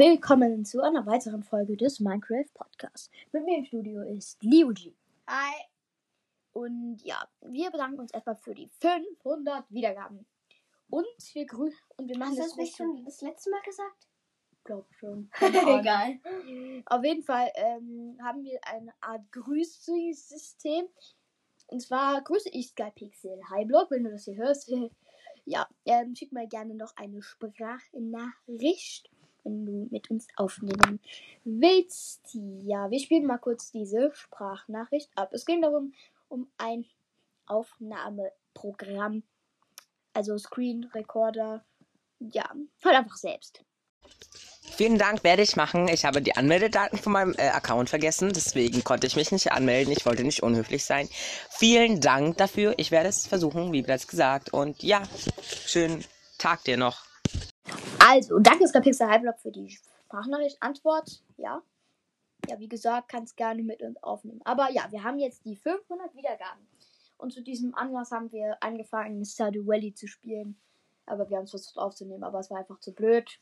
Willkommen zu einer weiteren Folge des Minecraft Podcasts. Mit mir im Studio ist Liuji. Hi. Und ja, wir bedanken uns erstmal für die 500 Wiedergaben. Und wir grüßen und wir machen Hast du das das nicht schon das letzte Mal gesagt? Glaub schon. Egal. Auf jeden Fall ähm, haben wir eine Art Grüßsystem. Und zwar grüße ich Skypixel Highblock, wenn du das hier hörst. ja, ähm, schick mal gerne noch eine Sprachnachricht, wenn du mit uns aufnehmen willst. Ja, wir spielen mal kurz diese Sprachnachricht ab. Es ging darum, um ein Aufnahmeprogramm. Also Screen Recorder. Ja, halt einfach selbst. Vielen Dank, werde ich machen. Ich habe die Anmeldedaten von meinem äh, Account vergessen, deswegen konnte ich mich nicht anmelden. Ich wollte nicht unhöflich sein. Vielen Dank dafür. Ich werde es versuchen, wie bereits gesagt. Und ja, schönen Tag dir noch. Also, danke Skapixel Halbblock für die Sprachnachricht. Antwort, ja. Ja, wie gesagt, kannst gerne mit uns aufnehmen. Aber ja, wir haben jetzt die 500 Wiedergaben. Und zu diesem Anlass haben wir angefangen, Stardew Valley zu spielen. Aber wir haben es versucht aufzunehmen, aber es war einfach zu blöd.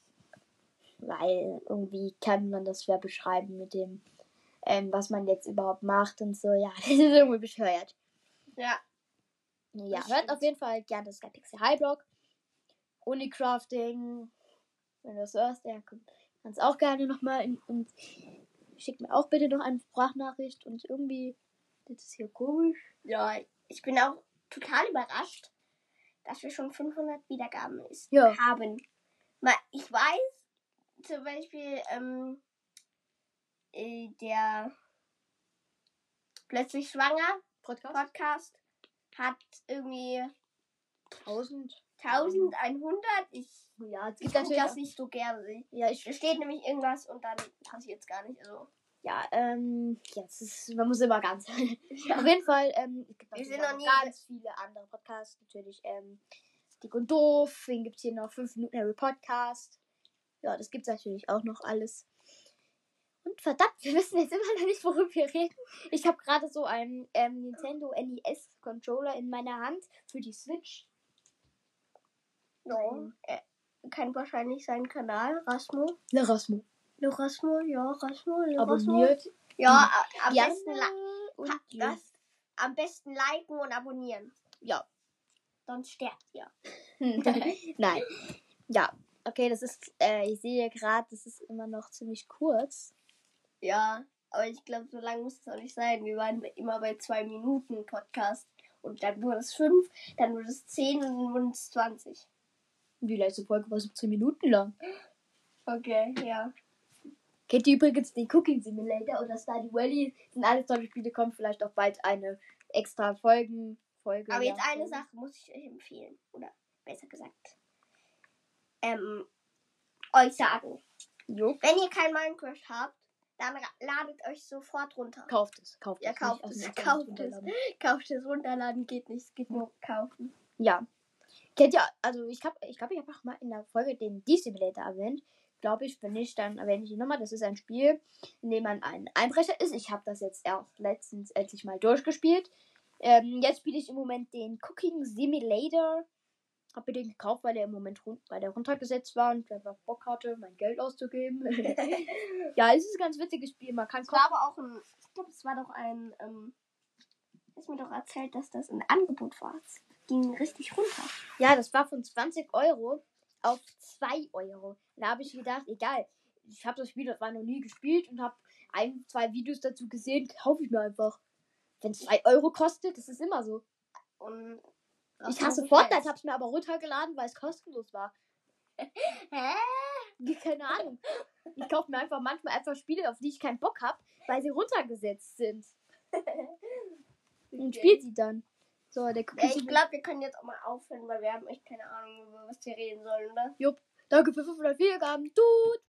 Weil irgendwie kann man das schwer beschreiben mit dem, ähm, was man jetzt überhaupt macht und so. Ja, das ist irgendwie bescheuert. Ja. Ja, hört auf jeden Fall gerne das Skypixel Highblock. Unicrafting. Wenn du das hörst, der kannst auch gerne nochmal in- und schick mir auch bitte noch eine Sprachnachricht und irgendwie das ist hier komisch. Ja, ich bin auch total überrascht, dass wir schon 500 Wiedergaben ist, Ja. haben. Mal, ich weiß, zum Beispiel, ähm, äh, der plötzlich schwanger Podcast? Podcast hat irgendwie 1000. 1100. Ich, Ja, es ich gibt gucke das nicht so gerne. ja, ich, steht nämlich irgendwas und dann passiert es gar nicht. Also, ja, ähm, ja, es ist, man muss immer ganz. Auf jeden Fall, ähm, es gibt sind noch nie ganz viele andere Podcasts. Natürlich, ähm, Dick und Doof. Den gibt es hier noch 5 Minuten Harry Podcast. Ja, das gibt's natürlich auch noch alles. Und verdammt, wir wissen jetzt immer noch nicht, worüber wir reden. Ich habe gerade so einen ähm, Nintendo NES Controller in meiner Hand für die Switch. Ja, äh, kennt wahrscheinlich seinen Kanal, Rasmo. Le Rasmo, ja, Rasmo, Le Rasmo. Abonniert. Ja, a- am Gerne besten, und das, am besten liken und abonnieren. Ja. Sonst sterbt ihr. Nein. Ja, okay, das ist, äh, ich sehe gerade, das ist immer noch ziemlich kurz. Ja, aber ich glaube, so lang muss es auch nicht sein. Wir waren immer bei zwei Minuten Podcast. Und dann wurde es fünf, dann wurde es zehn und dann wurden es 20. Die letzte Folge war 17 Minuten lang. Okay, ja. Kennt ihr übrigens den Cooking Simulator oder Stardew Valley? Sind alles tolle Spiele, kommt vielleicht auch bald eine extra Folgen, Folge. Aber ja, jetzt eine. Sache muss ich euch empfehlen. Oder besser gesagt, ähm, euch sagen. Jo. Wenn ihr kein Minecraft habt, dann ladet euch sofort runter. Kauft es, kauft Ja, es. kauft nicht aus es, kauft runterladen. Kauft es runterladen geht nicht, es geht nur kaufen. Ja. Kennt ihr, also ich glaube, ich, glaub, ich habe auch mal in der Folge den D-Simulator erwähnt. Glaube ich, wenn nicht, dann erwähne ich ihn nochmal. Das ist ein Spiel, in dem man ein Einbrecher ist. Ich habe das jetzt erst letztens endlich mal durchgespielt. Ähm, jetzt spiele ich im Moment den Cooking Simulator. Habe den gekauft, weil der im Moment run weil der runtergesetzt war und ich einfach Bock hatte, mein Geld auszugeben. ja, es ist ein ganz witziges Spiel. Man kann Es war aber auch ein, ich glaube, es war doch ein, ähm, ist mir doch erzählt, dass das ein Angebot war. Ging richtig runter. Ja, das war von 20 Euro auf 2 Euro. Da habe ich gedacht, egal, ich habe das Spiel das war noch nie gespielt und habe ein, zwei Videos dazu gesehen, kaufe ich mir einfach. Wenn es 2 Euro kostet, das ist immer so. Und Ich hasse Fortnite, habe es mir aber runtergeladen, weil es kostenlos war. Hä? Keine Ahnung. Ich kaufe mir einfach manchmal einfach Spiele, auf die ich keinen Bock habe, weil sie runtergesetzt sind. Und spielt sie dann. So, der Cookie Ja, ich glaube, wir können jetzt auch mal aufhören, weil wir haben echt keine Ahnung, über was wir reden sollen, oder? Danke für 500 Wiedergaben. Tut!